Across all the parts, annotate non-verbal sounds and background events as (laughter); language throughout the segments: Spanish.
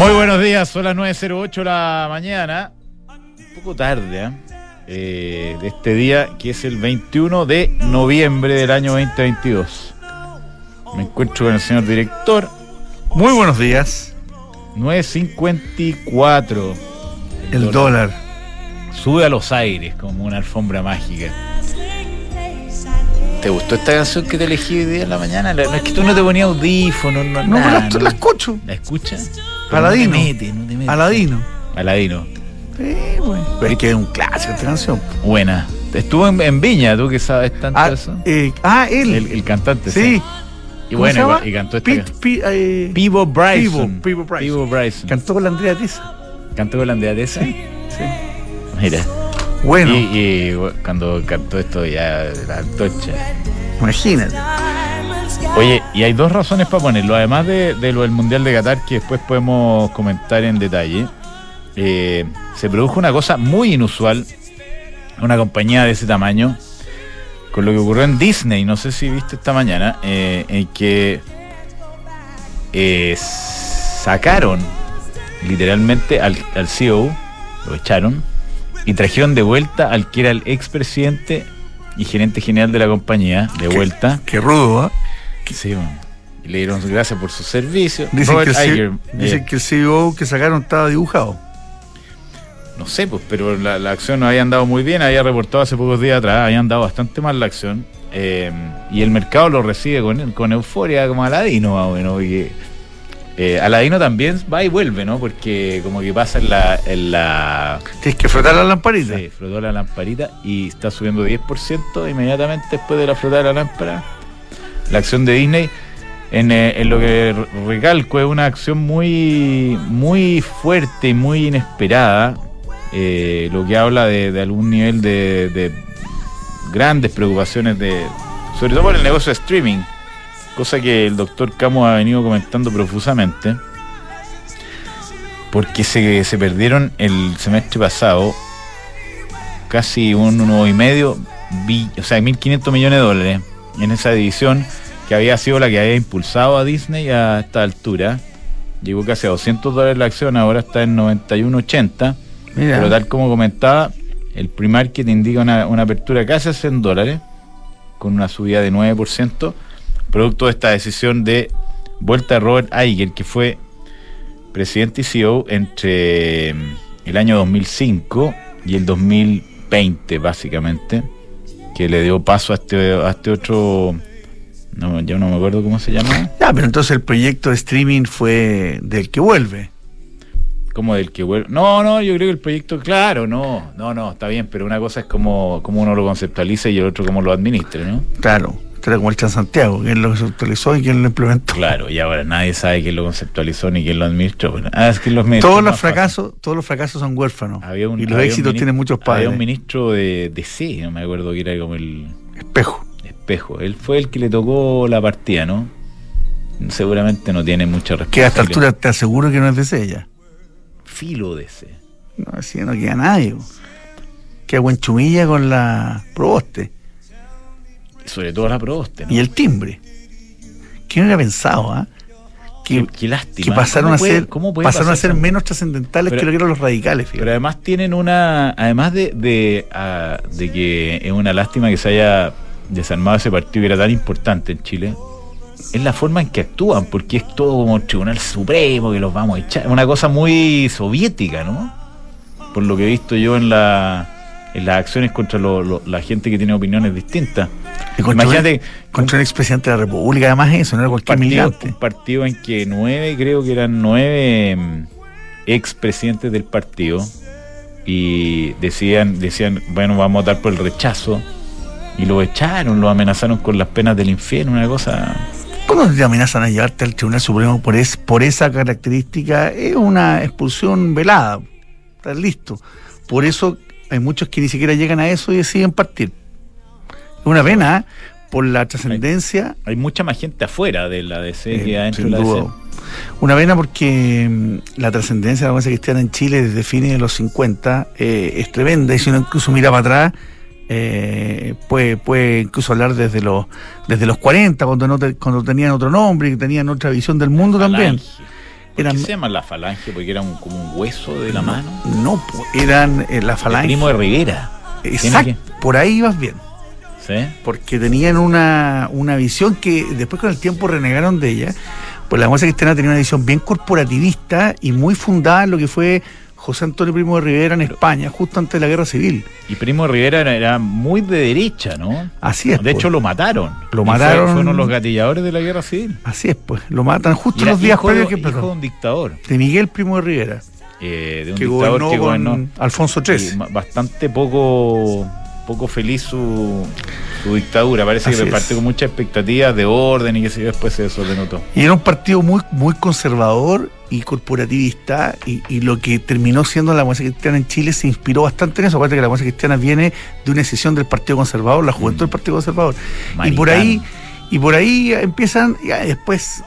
Muy buenos días, son las 9.08 de la mañana. Un poco tarde, ¿eh? Eh, de este día que es el 21 de noviembre del año 2022. Me encuentro con el señor director. Muy buenos días. 9.54. El, dólar. Sube a los aires como una alfombra mágica. ¿Te gustó esta canción que te elegí hoy día en la mañana? No es que tú no te ponías audífonos, no, No, nada, la, ¿no? la escucho. ¿La escuchas? Aladino. No te metes, no te metes. Aladino. Aladino. Sí, güey. Pero es que es un clásico esta canción. Buena. Estuvo en, en Viña, tú que sabes tanto Ah, eso. eh, ah, él. El, el cantante, sí. sí. Y ¿Cómo bueno, y cantó esta Pete- eh, Pivo Bryson. Pivo, Pivo Bryson. Pivo Bryson. Cantó con la Andrea Tesa. Cantó con la Andrea Tessa. Sí. Mira. Bueno, Y, y cuando cantó esto ya la antorcha. imagínate. Oye, y hay dos razones para ponerlo, además de, de lo del Mundial de Qatar, que después podemos comentar en detalle. eh, se produjo una cosa muy inusual, una compañía de ese tamaño, con lo que ocurrió en Disney, no sé si viste esta mañana, eh, en que eh, sacaron literalmente al, al CEO, lo echaron, y trajeron de vuelta al que era el expresidente y gerente general de la compañía, de Qué- vuelta. Qué rudo, ¿ah? Sí, bueno. Y le dieron gracias por su servicio. Dicen, que el, Iger, C- dicen eh, que el CEO que sacaron estaba dibujado. no sé, pues, pero la, la acción no había andado muy bien, había reportado hace pocos días atrás, había andado bastante mal la acción. eh, y el mercado lo recibe con, con euforia como Aladino, más o menos, porque eh, Aladino también va y vuelve, ¿no? Porque como que pasa en la... En la Tienes que frotar la lamparita. se frotó la lamparita y está subiendo 10% inmediatamente después de la frotada de la lámpara. La acción de Disney, en, eh, en lo que re- recalco, es una acción muy, muy fuerte y muy inesperada, eh, lo que habla de, de algún nivel de, de grandes preocupaciones, de sobre todo por el negocio de streaming, cosa que el doctor Camus ha venido comentando profusamente, porque se, se perdieron el semestre pasado casi un uno y medio, o sea, 1.500 millones de dólares en esa división que había sido la que había impulsado a Disney a esta altura. Llegó casi a 200 dólares la acción, ahora está en 91.80. Mira. Pero tal como comentaba, el pre-market indica una, una apertura casi a 100 dólares, con una subida de 9%, producto de esta decisión de vuelta de Robert Iger, que fue presidente y CEO entre mm, el año 2005 y el 2020, básicamente, que le dio paso a este, a este otro, no, ya no me acuerdo cómo se llama, Ya, pero entonces el proyecto de streaming fue del que vuelve. como del que vuelve. No, no, yo creo que el proyecto, claro, no, no, no, está bien, pero una cosa es como, como uno lo conceptualiza y el otro como lo administra, ¿no? Claro. Era como el Transantiago, quien lo conceptualizó y quien lo implementó. Claro, y ahora nadie sabe quién lo conceptualizó ni quién lo administró. Bueno, ah, es que los administró Todos los fácil. fracasos, todos los fracasos son huérfanos. Había un- y los había éxitos tienen muchos padres. Había un ministro de, de C, no me acuerdo que era como el Espejo. espejo. Él fue el que le tocó la partida, ¿no? Seguramente no tiene mucha responsabilidad. Que a esta altura te aseguro que no es de ella. Filo de C. No, así no queda nadie. Queda Chumilla con la proboste Sobre todo la proboste, ¿no? y el timbre. ¿Quién hubiera pensado, ah? Qué, Que, qué lástima. que pasaron ¿Cómo a ser, cómo pasaron a ser menos trascendentales Pero- que lo que eran los radicales, Pero fíjate. además tienen una. Además de, de, ah, de que es una lástima que se haya desarmado ese partido que era tan importante en Chile. Es la forma en que actúan, porque es todo como el Tribunal Supremo, que los vamos a echar. Una cosa muy soviética, ¿no? Por lo que he visto yo en, la, en las acciones contra lo- lo- la gente que tiene opiniones distintas. Y contra, Imagínate un, contra un expresidente de la República, además eso, no era cualquier partido, un partido en que nueve, creo que eran nueve mm, expresidentes del partido y decían, decían, bueno, vamos a votar por el rechazo y lo echaron, lo amenazaron con las penas del infierno, una cosa... Cuando te amenazan a llevarte al Tribunal Supremo por, es, por esa característica, es una expulsión velada. Estás listo. Por eso hay muchos que ni siquiera llegan a eso y deciden partir. Es una pena, ¿eh? por la trascendencia. Hay mucha más gente afuera de la DC eh, que adentro de la. DC. Una pena porque mm, la trascendencia de la democracia cristiana en Chile desde fines de los 50 eh, es tremenda. Y si uno incluso mira para atrás, eh, puede, puede incluso hablar desde los, desde los 40, cuando, no te- cuando tenían otro nombre y tenían otra visión del mundo también. ¿Por qué se llama la falange? Porque era un, como un hueso de la mano. No, eran eh, la falange. El primo de Rivera. Exacto, por ahí ibas bien. ¿Sí? Porque tenían una, una visión que después con el tiempo renegaron de ella. Pues la democracia cristiana tenía una visión bien corporativista y muy fundada en lo que fue José Antonio Primo de Rivera en España, justo antes de la guerra civil. Y Primo de Rivera era, era muy de derecha, ¿no? Así es. De pues. hecho, lo mataron. Lo mataron. Fue, fue uno de los gatilladores de la guerra civil. Así es, pues. Lo matan justo los días previos que de empezó. un dictador. De Miguel Primo de Rivera, eh, de un que dictador gobernó que con gobernó. Alfonso y XIII. ma- bastante poco poco feliz su, su dictadura. Parece Así que partió con muchas expectativas de orden y que después se desordenó todo. Y era un partido muy, muy conservador y corporativista, y, y lo que terminó siendo la democracia cristiana en Chile se inspiró bastante en eso. Acuérdate que la democracia cristiana viene de una decisión del Partido Conservador, la juventud Mm. del Partido Conservador. Y por ahí, y por ahí empiezan, ya después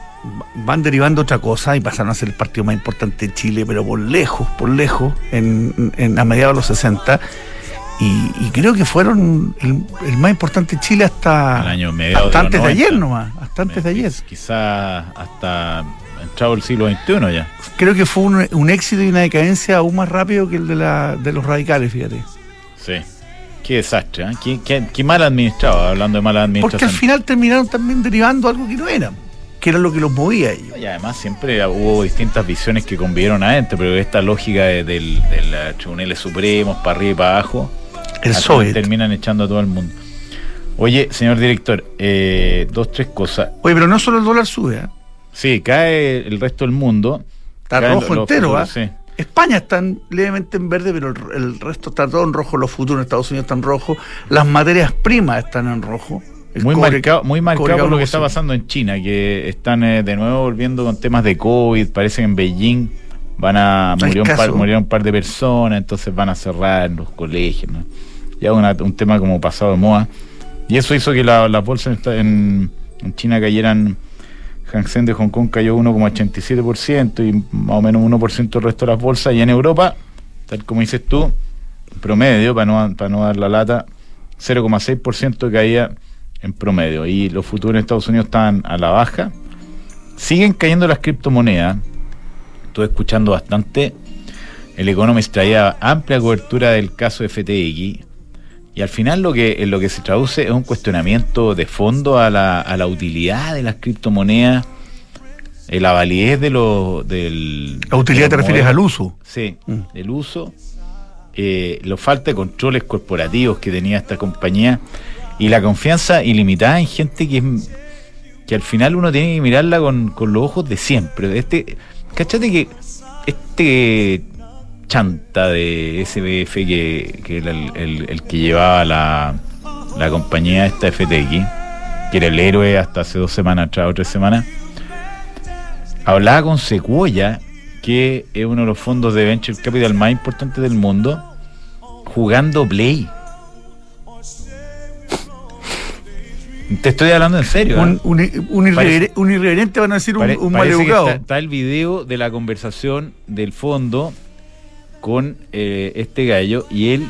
van derivando otra cosa y pasaron a ser el partido más importante de Chile, pero por lejos, por lejos, en, en- a mediados de los 60. Y, y creo que fueron el, el más importante de Chile hasta, Al año hasta de antes de 90. ayer nomás, hasta antes de ayer. Quizás hasta entrado el siglo XXI ya. creo que fue un, un éxito y una decadencia aún más rápido que el de, la, de los radicales, fíjate. Sí. Qué desastre, ¿eh? qué, qué- qué mal administrado, hablando de mala Porque administración. al final terminaron también derivando algo que no era, que era lo que los movía a ellos. Y además siempre hubo distintas visiones que convivieron adentro, pero esta lógica de, del, de los tribunales supremos, para arriba y para abajo, El Soviet. terminan echando a todo el mundo. Oye, señor director, eh, dos, tres cosas. Oye, pero no solo el dólar sube, ¿eh? Sí, cae el resto del mundo. está Caen rojo los entero, ¿ah? futuros, sí. España está levemente en verde, pero el, el resto está todo en rojo. Los futuros en Estados Unidos están en rojo. Las materias primas están en rojo. Muy cobre- marcado, muy marcado lo que está pasando en China, que están eh, de nuevo volviendo con temas de COVID. Parece que en Beijing van a murió un, par, murieron un par de personas, entonces van a cerrar los colegios. ¿no? Ya una- un tema como pasado de moda. Y eso hizo que la- las bolsas en China cayeran. Hang de Hong Kong cayó 1,87% y más o menos 1% el resto de las bolsas. Y en Europa, tal como dices tú, promedio, para no, para no dar la lata, 0,6% caía en promedio. Y los futuros en Estados Unidos están a la baja. Siguen cayendo las criptomonedas. Estuve escuchando bastante. El Economist traía amplia cobertura del caso FTX. Y al final lo que, en lo que se traduce es un cuestionamiento de fondo a la, a la utilidad de las criptomonedas, eh, la validez de lo, del... La utilidad de te los refieres al uso. Sí, Mm. el uso, eh, la falta de controles corporativos que tenía esta compañía y la confianza ilimitada en gente que, que al final uno tiene que mirarla con, con los ojos de siempre. Este, cachate que este chanta de SBF que, que era el, el- el que llevaba la, la compañía esta FTX, que era el héroe hasta hace dos semanas atrás o tres semanas, hablaba con Sequoia, que es uno de los fondos de venture capital más importantes del mundo, jugando Play. Te estoy hablando en serio. Un, ¿eh? un, un irrever- Parece- un irreverente van a decir un, Pare- un maleducado. está, está el video de la conversación del fondo con eh, este gallo y él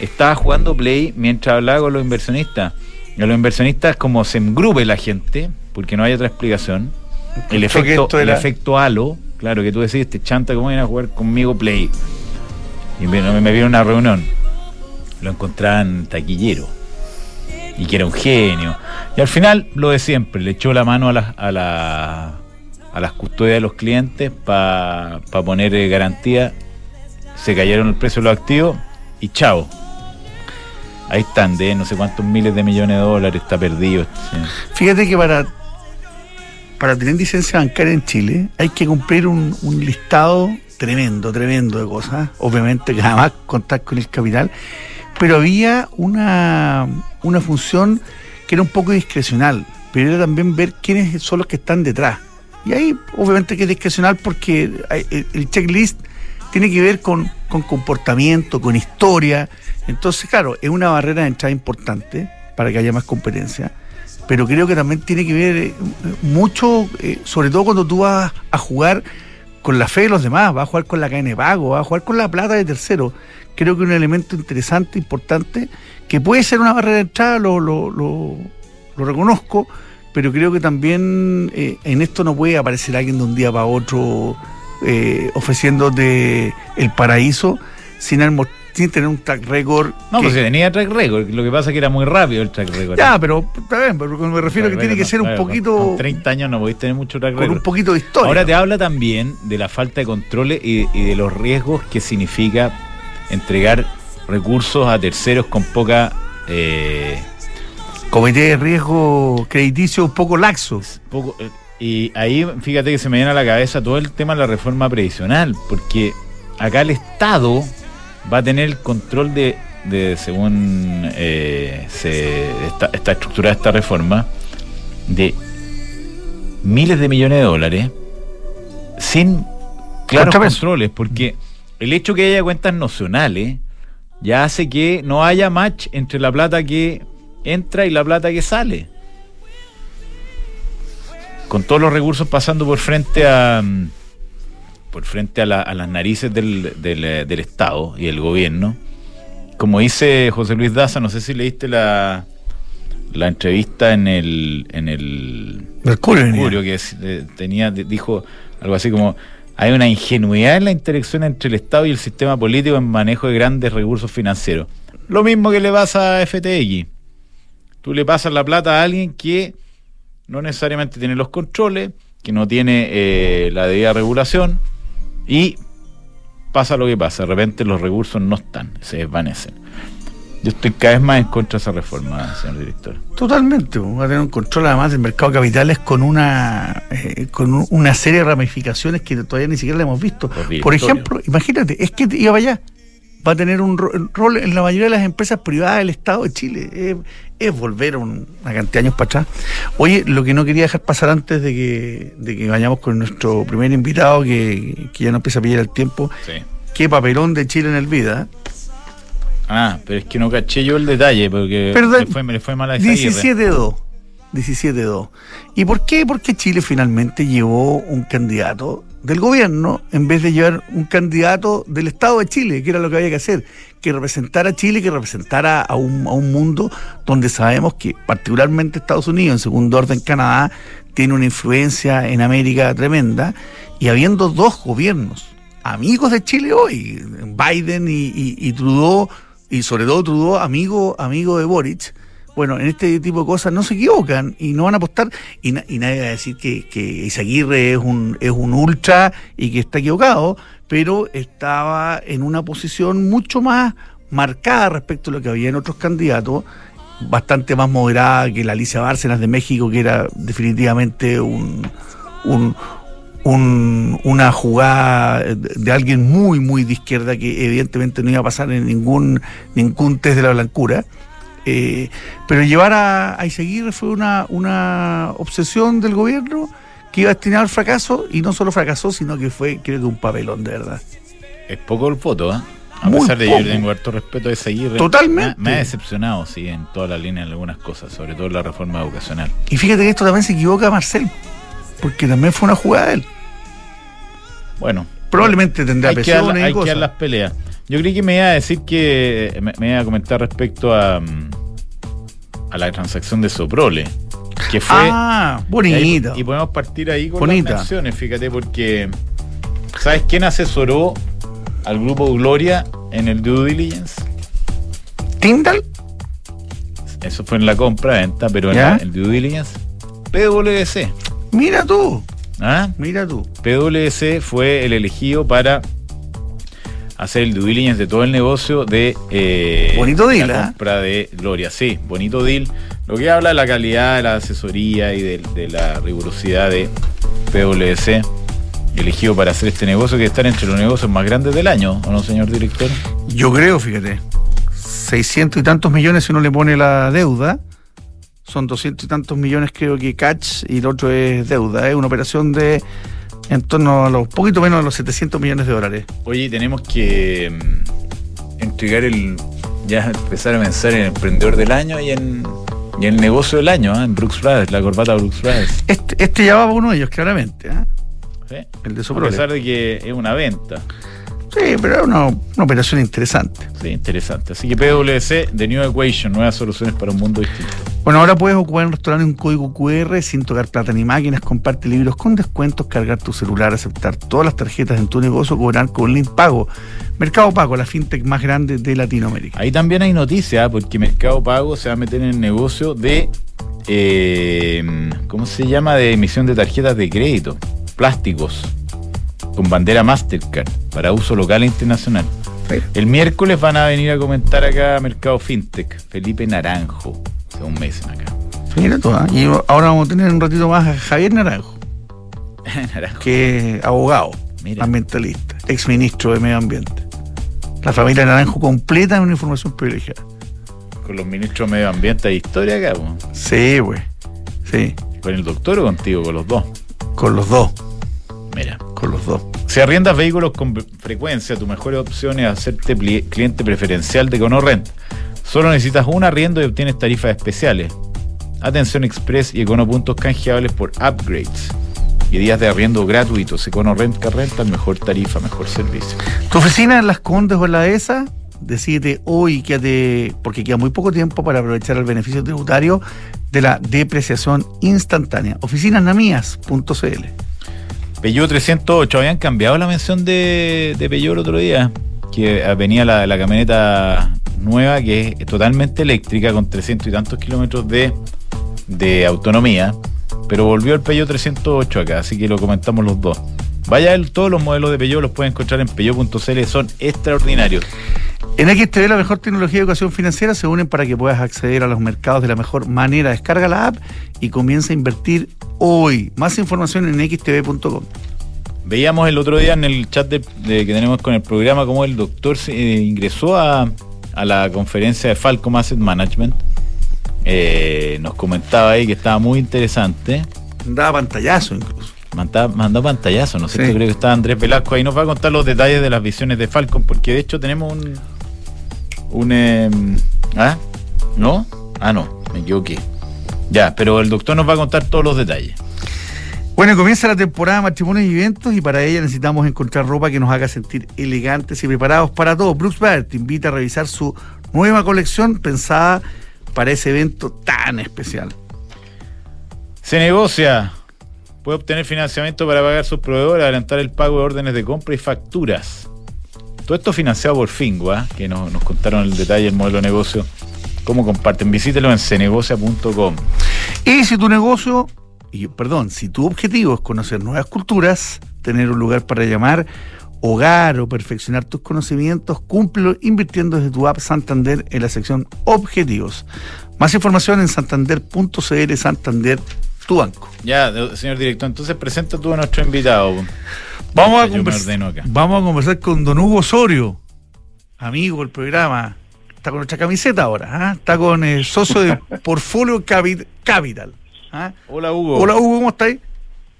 estaba jugando play mientras hablaba con los inversionistas. Y a los inversionistas como se engrupe la gente, porque no hay otra explicación. El efecto, el era- efecto halo, claro, que tú decís, este chanta, ¿cómo viene a jugar conmigo play? Y me, me, vieron a una reunión. Lo encontraban taquillero. Y que era un genio. Y al final, lo de siempre, le echó la mano a las, a la- a las custodias de los clientes para poner eh, garantía. Se cayeron el precio de los activos y chao. Ahí están, de no sé cuántos miles de millones de dólares, está perdido. sí. Fíjate que para, para tener licencia bancaria en Chile hay que cumplir un, un listado tremendo, tremendo de cosas. Obviamente que además contar con el capital. Pero había una, una función que era un poco discrecional, pero era también ver quiénes son los que están detrás. Y ahí obviamente que es discrecional porque el checklist tiene que ver con, con comportamiento, con historia. Entonces, claro, es una barrera de entrada importante para que haya más competencia. Pero creo que también tiene que ver eh, mucho, eh, sobre todo cuando tú vas a jugar con la fe de los demás, vas a jugar con la cadena de pago, vas a jugar con la plata de tercero. Creo que un elemento interesante, importante, que puede ser una barrera de entrada, lo, lo, lo, lo reconozco, pero creo que también eh, en esto no puede aparecer alguien de un día para otro eh, ofreciéndote el paraíso sin, sin tener un track record. No, pues tenía track record, lo que pasa es que era muy rápido el track record. Ya, pero está bien, pero me refiero a que tiene que ser un poquito. Con 30 años no podéis tener mucho track record. Con un poquito de historia. Ahora te habla también de la falta de controles y, y de los riesgos que significa entregar recursos a terceros con poca. Eh, Comité de riesgo crediticio un poco laxo. Poco, eh, y ahí fíjate que se me viene a la cabeza todo el tema de la reforma previsional, porque acá el Estado va a tener el control de, de según eh, se está, está estructurada esta reforma, de miles de millones de dólares sin claros controles, porque el hecho que haya cuentas nacionales ya hace que no haya match entre la plata que entra y la plata que sale. Con todos los recursos pasando por frente a por frente a, la, a las narices del, del, del, Estado y el gobierno. Como dice José Luis Daza, no sé si leíste la, la entrevista en el en el Mercurio, Mercurio que eh, tenía dijo algo así como hay una ingenuidad en la interacción entre el Estado y el sistema político en manejo de grandes recursos financieros. Lo mismo que le pasa a FTX. Tú le pasas la plata a alguien que no necesariamente tiene los controles, que no tiene eh, la debida regulación y pasa lo que pasa. De repente los recursos no están, se desvanecen. Yo estoy cada vez más en contra de esa reforma, señor director. Totalmente, va a tener un control además del mercado de capitales con una eh, con una serie de ramificaciones que todavía ni siquiera le hemos visto. Por ejemplo, imagínate, es que iba allá, va a tener un rol en la mayoría de las empresas privadas del Estado de Chile. Es, es volver una cantidad de años para atrás. Oye, lo que no quería dejar pasar antes de que, de que vayamos con nuestro primer invitado, que, que ya no empieza a pillar el tiempo. Sí. Qué papelón de Chile en el vida. Ah, pero es que no caché yo el detalle, porque me, fue, me fue mal a 17-2. 17-2. ¿Y por qué? Porque Chile finalmente llevó un candidato del gobierno en vez de llevar un candidato del Estado de Chile, que era lo que había que hacer, que representara a Chile, que representara a un, a un mundo donde sabemos que particularmente Estados Unidos, en segundo orden Canadá, tiene una influencia en América tremenda, y habiendo dos gobiernos amigos de Chile hoy, Biden y, y, y Trudeau, y sobre todo Trudeau, amigo, amigo de Boric, bueno, en este tipo de cosas no se equivocan y no van a apostar y, y nadie va a decir que, que Izaguirre es un, es un ultra y que está equivocado, pero estaba en una posición mucho más marcada respecto a lo que había en otros candidatos, bastante más moderada que la Alicia Bárcenas de México, que era definitivamente un, un, una jugada de alguien muy, muy de izquierda que evidentemente no iba a pasar en ningún, ningún test de la blancura. Eh, pero llevar a, a Izaguirre fue una, una obsesión del gobierno que iba destinado al fracaso y no solo fracasó, sino que fue, creo que, un papelón, de verdad. Es poco el foto, ¿eh? A Muy pesar de que yo tengo harto respeto de Izaguirre. Totalmente. Me, me ha decepcionado, sí, en toda la línea en algunas cosas, sobre todo en la reforma educacional. Y fíjate que esto también se equivoca Marcel, porque también fue una jugada de él. Bueno, Probablemente tendrá hay que, dar, presiones hay y que dar cosas. las peleas. Yo creí que me iba a decir que. Me, me iba a comentar respecto a. mm, a la transacción de Soprole. Que fue. Ah, y, bonito. ahí- y podemos partir ahí con Bonita. las menciones, fíjate, porque. ¿Sabes quién asesoró al grupo Gloria en el due diligence? ¿Tyndall? Eso fue en la compra-venta, pero en el due diligence. PwC. Mira tú, ¿Ah? mira tú. PwC fue el elegido para hacer el due diligence de todo el negocio de eh, Bonito deal, la ¿ah? compra de Gloria. Sí, bonito deal. Lo que habla de la calidad de la asesoría y de, de la rigurosidad de PwC, elegido para hacer este negocio que está entre los negocios más grandes del año, ¿o no, señor director? Yo creo, fíjate, 600 y tantos millones si uno le pone la deuda, son 200 y tantos millones creo que catch y el otro es deuda, es una operación de en torno a los poquito menos de los 700 millones de dólares. Oye, tenemos que mm, entregar el. ya empezar a pensar en el emprendedor del año y en, y el negocio del año, ¿ah? en Brooks Brothers, la corbata Brooks Brothers. Este, este ya va uno de ellos, claramente. ¿sí? el de A Soprole. pesar de que es una venta. Sí, pero es una, operación interesante. Sí, interesante. Así que PwC, The New Equation, nuevas soluciones para un mundo distinto. Bueno, ahora puedes ocupar en un restaurante un código QR sin tocar plata ni máquinas, comparte libros con descuentos, cargar tu celular, aceptar todas las tarjetas en tu negocio, cobrar con link pago. Mercado Pago, la fintech más grande de Latinoamérica. Ahí también hay noticias, porque Mercado Pago se va a meter en el negocio de, eh, ¿cómo se llama? De emisión de tarjetas de crédito, plásticos con bandera Mastercard para uso local e internacional. El miércoles van a venir a comentar acá Mercado FinTech, Felipe Naranjo, hace un mes acá. Mira tú, ¿ah? y ahora vamos a tener un ratito más a Javier Naranjo, (laughs) Naranjo. que es abogado, ambientalista, exministro de Medio Ambiente. La familia Naranjo completa en una información privilegiada. Con los ministros de Medio Ambiente e Historia acá, Sí, güey. Sí. ¿Con el doctor o contigo? Con los dos. Con los dos. Mira. Con los dos. Si arriendas vehículos con frecuencia, tu mejor opción es hacerte cliente preferencial de EconoRent. Solo necesitas un arriendo y obtienes tarifas especiales. Atención express y Econopuntos canjeables por upgrades. Y días de arriendo gratuitos. EconoRent que renta, mejor tarifa, mejor servicio. ¿Tu oficina en Las Condes o en la ESA? Decide hoy, quédate, porque queda muy poco tiempo para aprovechar el beneficio tributario de la depreciación instantánea. Oficinasnamías.cl Peugeot 308, habían cambiado la mención de, de Peugeot el otro día, que venía la, camioneta nueva que es totalmente eléctrica con 300 y tantos kilómetros de, autonomía, pero volvió el Peugeot 308 acá, así que lo comentamos los dos. Vaya, todos los modelos de Peugeot los pueden encontrar en peugeot.cl, son extraordinarios. En XTV, la mejor tecnología de educación financiera se unen para que puedas acceder a los mercados de la mejor manera. Descarga la app y comienza a invertir hoy. Más información en xtv.com. Veíamos el otro día en el chat de, que tenemos con el programa cómo el doctor se, eh, ingresó a, la conferencia de Falcom Asset Management. Eh, nos comentaba ahí que estaba muy interesante. Mandaba pantallazo incluso. mandó pantallazo, ¿no sé, creo que estaba Andrés Velasco ahí. Nos va a contar los detalles de las visiones de Falcon, porque de hecho tenemos un, un... Em, ¿Ah? ¿No? Ah, no, me equivoqué. Ya, pero el doctor nos va a contar todos los detalles. Bueno, comienza la temporada de matrimonios y eventos y para ella necesitamos encontrar ropa que nos haga sentir elegantes y preparados para todo. Brooks Baer te invita a revisar su nueva colección pensada para ese evento tan especial. Se negocia. Puede obtener financiamiento para pagar sus proveedores, adelantar el pago de órdenes de compra y facturas. Todo esto financiado por Fingua, que nos, contaron el detalle del modelo de negocio. ¿Cómo comparten? Visítelo en cenegocia.com. Y si tu negocio, y perdón, si tu objetivo es conocer nuevas culturas, tener un lugar para llamar, hogar o perfeccionar tus conocimientos, cúmplelo invirtiendo desde tu app Santander en la sección Objetivos. Más información en santander.cl Santander, tu banco. Ya, señor director, entonces presenta tú a nuestro invitado. Vamos a, conversar, vamos a conversar con don Hugo Osorio, amigo del programa. Está con nuestra camiseta ahora, ¿ah? está con el socio de (laughs) Portfolio Capital. ¿ah? Hola Hugo. Hola Hugo, ¿cómo estáis?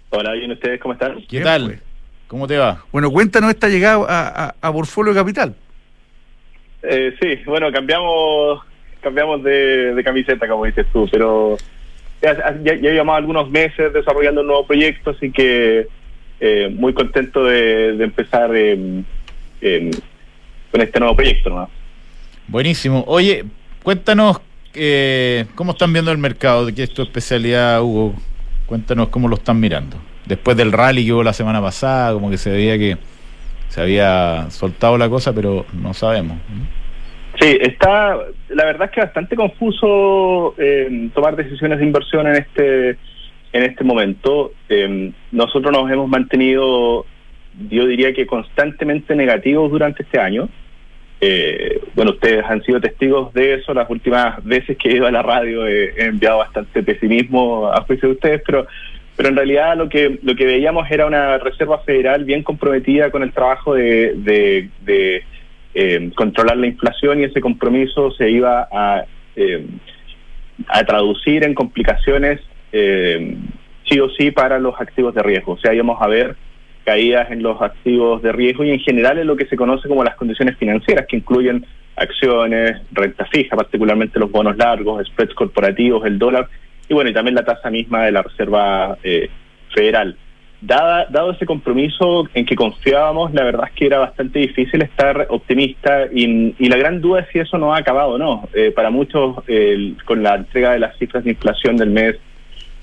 Hola, bien, ¿ustedes cómo están? ¿Qué tal? Pues. ¿Cómo te va? Bueno, cuéntanos esta llegada a, a, Portfolio Capital. Eh, sí, bueno, cambiamos cambiamos de, camiseta, como dices tú, pero ya, ya, ya llevamos algunos meses desarrollando un nuevo proyecto, así que eh, muy contento de, empezar con este nuevo proyecto. ¿no? Buenísimo. Oye, cuéntanos eh, cómo están viendo el mercado, de qué es tu especialidad, Hugo. Cuéntanos cómo lo están mirando. Después del rally que hubo la semana pasada, como que se veía que se había soltado la cosa, pero no sabemos. Sí, está, la verdad es que bastante confuso eh, tomar decisiones de inversión en este en este momento. Em, nosotros nos hemos mantenido, yo diría que constantemente negativos durante este año. Eh, bueno, ustedes han sido testigos de eso. Las últimas veces que he ido a la radio he, enviado bastante pesimismo a juicio de ustedes, pero pero en realidad lo que lo que veíamos era una reserva federal bien comprometida con el trabajo de, de, em, controlar la inflación y ese compromiso se iba a em, a traducir en complicaciones eh, sí o sí para los activos de riesgo. O sea, íbamos a ver caídas en los activos de riesgo y en general en lo que se conoce como las condiciones financieras, que incluyen acciones, renta fija, particularmente los bonos largos, spreads corporativos, el dólar y bueno, y también la tasa misma de la Reserva eh, Federal. dado ese compromiso en que confiábamos, la verdad es que era bastante difícil estar optimista y, la gran duda es si eso no ha acabado o no. Eh, para muchos, con la entrega de las cifras de inflación del mes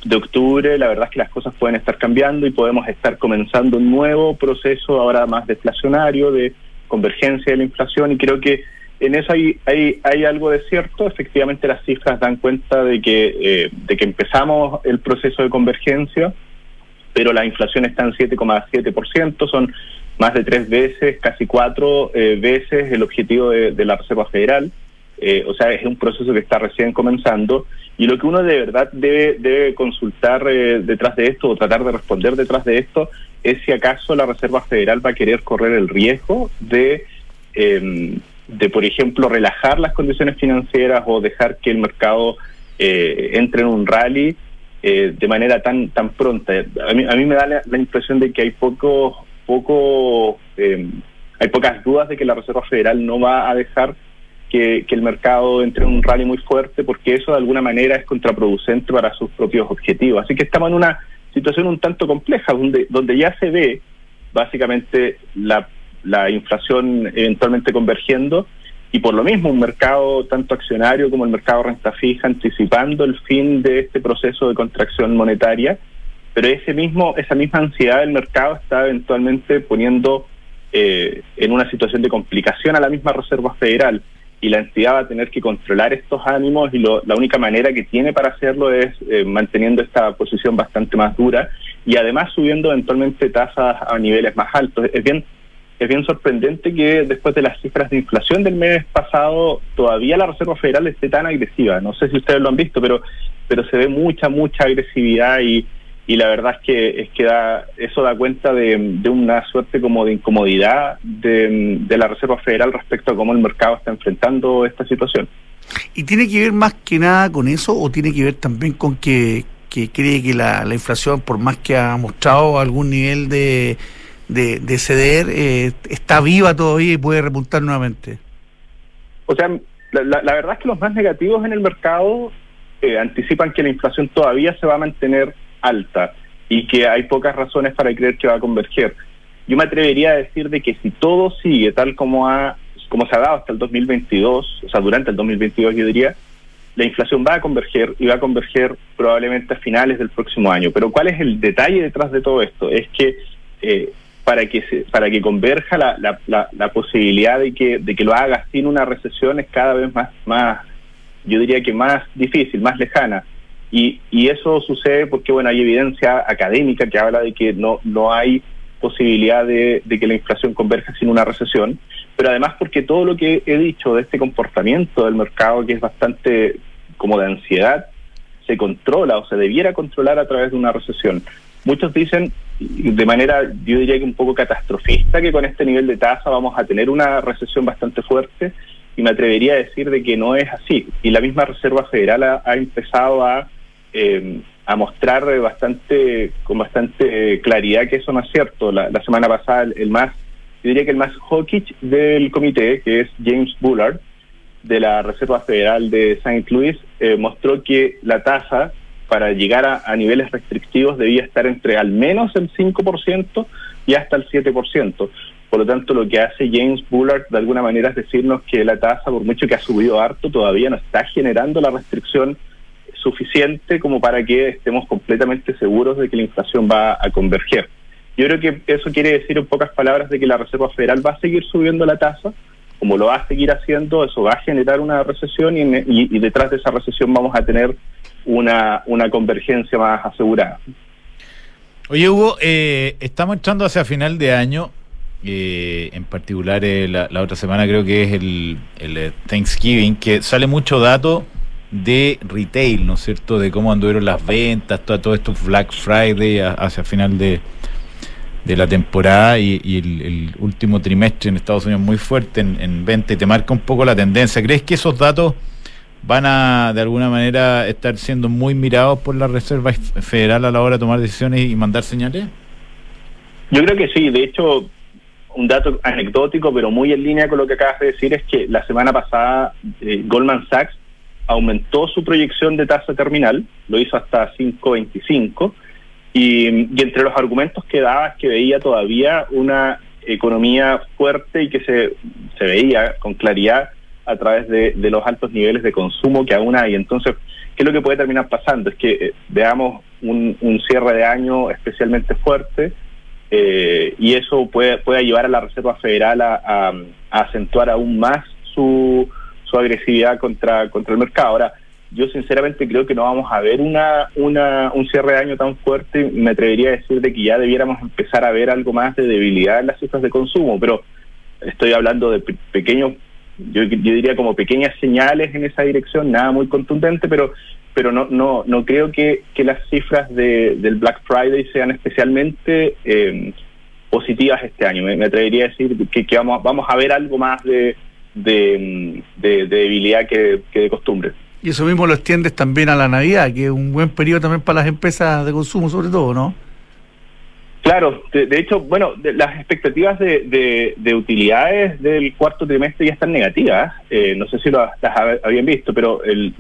de octubre, la verdad es que las cosas pueden estar cambiando y podemos estar comenzando un nuevo proceso ahora más deflacionario, de convergencia de la inflación y creo que en eso hay, hay, hay algo de cierto. Efectivamente, las cifras dan cuenta de que, eh, de que empezamos el proceso de convergencia pero la inflación está en 7,7%, son más de tres veces, casi cuatro eh, veces el objetivo de, la Reserva Federal. Eh, o sea, es un proceso que está recién comenzando y lo que uno de verdad debe, debe consultar eh, detrás de esto o tratar de responder detrás de esto es si acaso la Reserva Federal va a querer correr el riesgo de, em, de por ejemplo, relajar las condiciones financieras o dejar que el mercado entre en un rally eh, de manera tan tan pronta. A mí, a mí me da la, impresión de que hay poco, poco eh, hay pocas dudas de que la Reserva Federal no va a dejar que, el mercado entre en un rally muy fuerte, porque eso de alguna manera es contraproducente para sus propios objetivos. Así que estamos en una situación un tanto compleja, donde, donde ya se ve básicamente la, la inflación eventualmente convergiendo y por lo mismo un mercado tanto accionario como el mercado renta fija anticipando el fin de este proceso de contracción monetaria, pero ese mismo esa misma ansiedad del mercado está eventualmente poniendo eh, en una situación de complicación a la misma Reserva Federal y la entidad va a tener que controlar estos ánimos y la única manera que tiene para hacerlo es eh, manteniendo esta posición bastante más dura y además subiendo eventualmente tasas a niveles más altos. Es bien es bien sorprendente que después de las cifras de inflación del mes pasado, todavía la Reserva Federal esté tan agresiva. No sé si ustedes lo han visto, pero, pero se ve mucha, mucha agresividad y, y la verdad es que, es que da, eso da cuenta de, de una suerte como de incomodidad de, de la Reserva Federal respecto a cómo el mercado está enfrentando esta situación. ¿Y tiene que ver más que nada con eso o tiene que ver también con que, que cree que la, la inflación, por más que ha mostrado algún nivel de de, ceder eh, está viva todavía y puede repuntar nuevamente? O sea, la, verdad es que los más negativos en el mercado eh, anticipan que la inflación todavía se va a mantener alta y que hay pocas razones para creer que va a converger. Yo me atrevería a decir de que si todo sigue tal como ha como se ha dado hasta el 2022, o sea, durante el 2022 yo diría, la inflación va a converger y va a converger probablemente a finales del próximo año. Pero ¿cuál es el detalle detrás de todo esto? Es que eh, para que se, para que converja la, la, la, posibilidad de que de que lo haga sin una recesión es cada vez más más yo diría que más difícil más lejana y, y eso sucede porque bueno hay evidencia académica que habla de que no no hay posibilidad de, de que la inflación converja sin una recesión pero además porque todo lo que he dicho de este comportamiento del mercado que es bastante como de ansiedad se controla o se debiera controlar a través de una recesión muchos dicen de manera, yo diría que un poco catastrofista, que con este nivel de tasa vamos a tener una recesión bastante fuerte y me atrevería a decir de que no es así. Y la misma Reserva Federal ha, empezado a, eh, a mostrar bastante, con bastante claridad que eso no es cierto. La, semana pasada el, más, yo diría que el más hawkish del comité, que es James Bullard, de la Reserva Federal de St. Louis, eh, mostró que la tasa para llegar a, niveles restrictivos debía estar entre al menos el 5% y hasta el 7%. Por lo tanto, lo que hace James Bullard de alguna manera es decirnos que la tasa, por mucho que ha subido harto, todavía no está generando la restricción suficiente como para que estemos completamente seguros de que la inflación va a converger. Yo creo que eso quiere decir en pocas palabras de que la Reserva Federal va a seguir subiendo la tasa, como lo va a seguir haciendo, eso va a generar una recesión y, y detrás de esa recesión vamos a tener una, una convergencia más asegurada. Oye, Hugo, eh, estamos entrando hacia final de año. Eh, en particular, eh, la, otra semana creo que es el, el Thanksgiving, que sale mucho dato de retail, ¿no es cierto? De cómo anduvieron las ventas, todo, todo esto Black Friday hacia final de, de la temporada y, el, último trimestre en Estados Unidos muy fuerte en, en venta y te marca un poco la tendencia. ¿Crees que esos datos van a de alguna manera estar siendo muy mirados por la Reserva Federal a la hora de tomar decisiones y mandar señales? Yo creo que sí, de hecho, un dato anecdótico, pero muy en línea con lo que acabas de decir, es que la semana pasada eh, Goldman Sachs aumentó su proyección de tasa terminal, lo hizo hasta 5.25, Y, entre los argumentos que daba es que veía todavía una economía fuerte y que se, se veía con claridad a través de, los altos niveles de consumo que aún hay. Entonces, ¿qué es lo que puede terminar pasando? Es que eh, veamos un, cierre de año especialmente fuerte eh, y eso puede, puede llevar a la Reserva Federal a, acentuar aún más su, su agresividad contra, contra el mercado. Ahora, yo sinceramente creo que no vamos a ver una, una, un cierre de año tan fuerte. Me atrevería a decir de que ya debiéramos empezar a ver algo más de debilidad en las cifras de consumo, pero estoy hablando de pequeños, yo, yo diría como pequeñas señales en esa dirección, nada muy contundente, pero pero no no no creo que, que las cifras de, del Black Friday sean especialmente eh, positivas este año. Me, atrevería a decir que, que, vamos vamos a ver algo más de, de, debilidad que de costumbre. Y eso mismo lo extiendes también a la Navidad, que es un buen periodo también para las empresas de consumo, sobre todo, ¿no? Claro, de, hecho, bueno, las expectativas de, de, utilidades del cuarto trimestre ya están negativas. Eh, no sé si lo, las habían visto, pero el,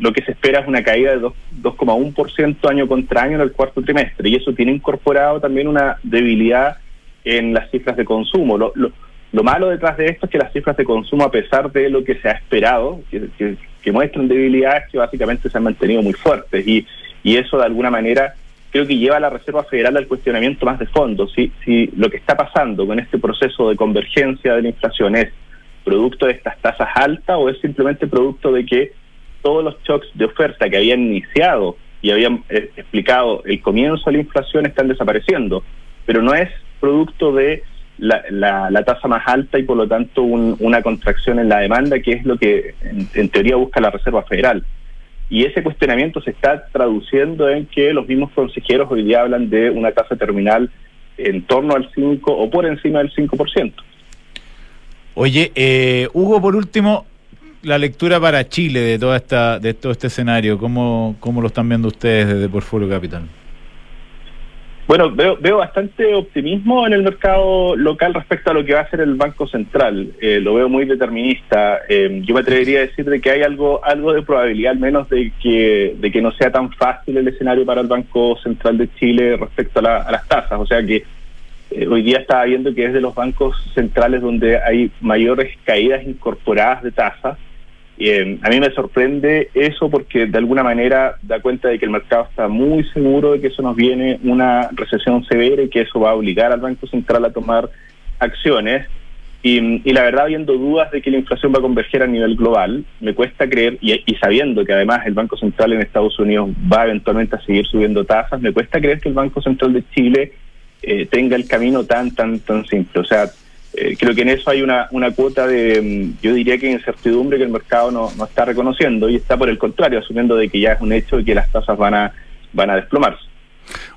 lo que se espera es una caída de 2,1% año contra año en el cuarto trimestre. Y eso tiene incorporado también una debilidad en las cifras de consumo. Lo, lo, lo malo detrás de esto es que las cifras de consumo, a pesar de lo que se ha esperado, que, muestran debilidades que básicamente se han mantenido muy fuertes y, y eso de alguna manera creo que lleva a la Reserva Federal al cuestionamiento más de fondo. Si, si lo que está pasando con este proceso de convergencia de la inflación es producto de estas tasas altas o es simplemente producto de que todos los shocks de oferta que habían iniciado y habían eh, explicado el comienzo de la inflación están desapareciendo, pero no es producto de la, la, tasa más alta y por lo tanto una contracción en la demanda, que es lo que en, teoría busca la Reserva Federal. Y ese cuestionamiento se está traduciendo en que los mismos consejeros hoy día hablan de una tasa terminal en torno al 5 o por encima del 5%. Oye, eh, Hugo, por último, la lectura para Chile de toda esta de todo este escenario, ¿cómo, cómo lo están viendo ustedes desde Portfolio Capital? Bueno, veo, veo bastante optimismo en el mercado local respecto a lo que va a hacer el Banco Central. Eh, lo veo muy determinista. Eh, yo me atrevería a decir de que hay algo, algo de probabilidad, al menos, de que, de que no sea tan fácil el escenario para el Banco Central de Chile respecto a, las tasas. O sea que eh, hoy día estaba viendo que es de los bancos centrales donde hay mayores caídas incorporadas de tasas. Eh, a mí me sorprende eso porque de alguna manera da cuenta de que el mercado está muy seguro de que eso nos viene una recesión severa y que eso va a obligar al Banco Central a tomar acciones. Y, la verdad, habiendo dudas de que la inflación va a converger a nivel global, me cuesta creer, y, sabiendo que además el Banco Central en Estados Unidos va eventualmente a seguir subiendo tasas, me cuesta creer que el Banco Central de Chile eh, tenga el camino tan, tan, tan simple. O sea, eh, creo que en eso hay una, una cuota de, mm, yo diría que incertidumbre que el mercado no, no está reconociendo y está por el contrario, asumiendo de que ya es un hecho y que las tasas van a, van a desplomarse.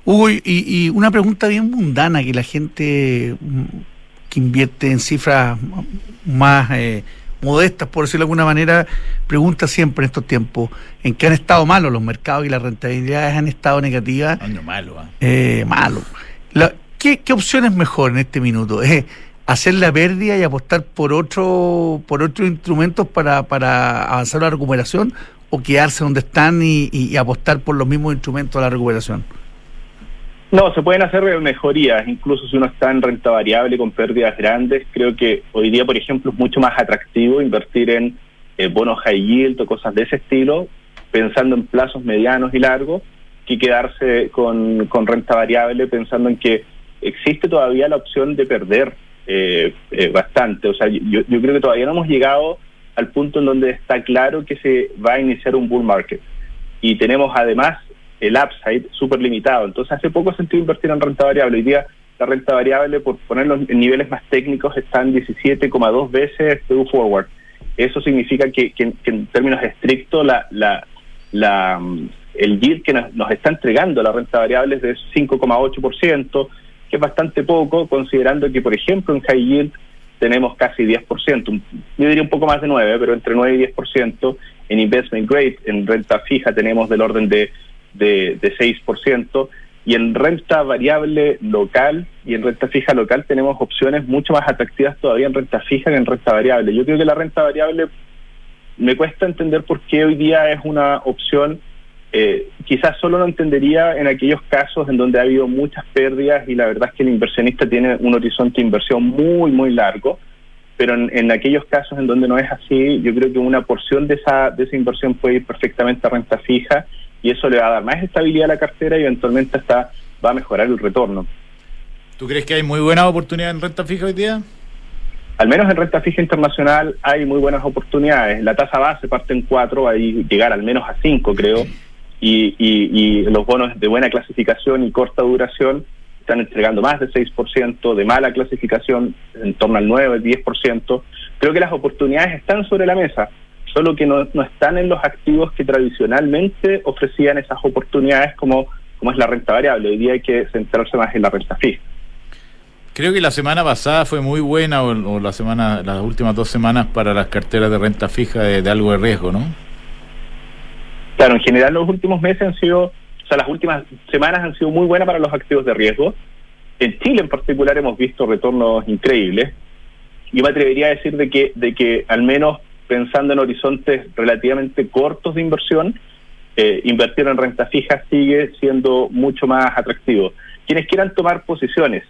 Hugo, y, una pregunta bien mundana que la gente mm, que invierte en cifras más eh, modestas, por decirlo de alguna manera, pregunta siempre en estos tiempos, ¿en qué han estado malos los mercados y las rentabilidades han estado negativas? Año malo, ¿ah? eh, malo. ¿qué, ¿Qué opción es mejor en este minuto? (laughs) hacer la pérdida y apostar por otro por otros instrumentos para, para avanzar la recuperación o quedarse donde están y, apostar por los mismos instrumentos de la recuperación? No, se pueden hacer mejorías, incluso si uno está en renta variable con pérdidas grandes. Creo que hoy día, por ejemplo, es mucho más atractivo invertir en eh, bonos high yield o cosas de ese estilo, pensando en plazos medianos y largos, que quedarse con, con renta variable pensando en que existe todavía la opción de perder eh, eh, bastante. O sea, yo, yo creo que todavía no hemos llegado al punto en donde está claro que se va a iniciar un bull market. Y tenemos además el upside súper limitado. Entonces hace poco sentido invertir en renta variable. Hoy día la renta variable, por ponerlo en niveles más técnicos, está en 17,2 veces PU forward. Eso significa que, en términos estrictos la, la, la, mm, el yield que nos, nos está entregando la renta variable es de 5,8%, que es bastante poco, considerando que, por ejemplo, en high yield tenemos casi 10%, yo diría un poco más de 9, pero entre 9 y 10%, en investment grade, en renta fija tenemos del orden de, de, de 6%, y en renta variable local y en renta fija local tenemos opciones mucho más atractivas todavía en renta fija que en renta variable. Yo creo que la renta variable me cuesta entender por qué hoy día es una opción eh, quizás solo lo entendería en aquellos casos en donde ha habido muchas pérdidas y la verdad es que el inversionista tiene un horizonte de inversión muy, muy largo, pero en, aquellos casos en donde no es así, yo creo que una porción de esa, de esa inversión puede ir perfectamente a renta fija y eso le va a dar más estabilidad a la cartera y eventualmente hasta va a mejorar el retorno. ¿Tú crees que hay muy buena oportunidad en renta fija hoy día? Al menos en renta fija internacional hay muy buenas oportunidades. La tasa base parte en cuatro, va a llegar al menos a cinco, creo y, y, los bonos de buena clasificación y corta duración están entregando más de 6%, de mala clasificación en torno al 9, 10%. Creo que las oportunidades están sobre la mesa, solo que no, no están en los activos que tradicionalmente ofrecían esas oportunidades como, como es la renta variable. Hoy día hay que centrarse más en la renta fija. Creo que la semana pasada fue muy buena, o, la semana, las últimas dos semanas para las carteras de renta fija de algo de riesgo, ¿no? Claro, en general los últimos meses han sido, o sea, las últimas semanas han sido muy buenas para los activos de riesgo. En Chile en particular hemos visto retornos increíbles. Yo me atrevería a decir de que, de que al menos pensando en horizontes relativamente cortos de inversión, eh, invertir en renta fija sigue siendo mucho más atractivo. Quienes quieran tomar posiciones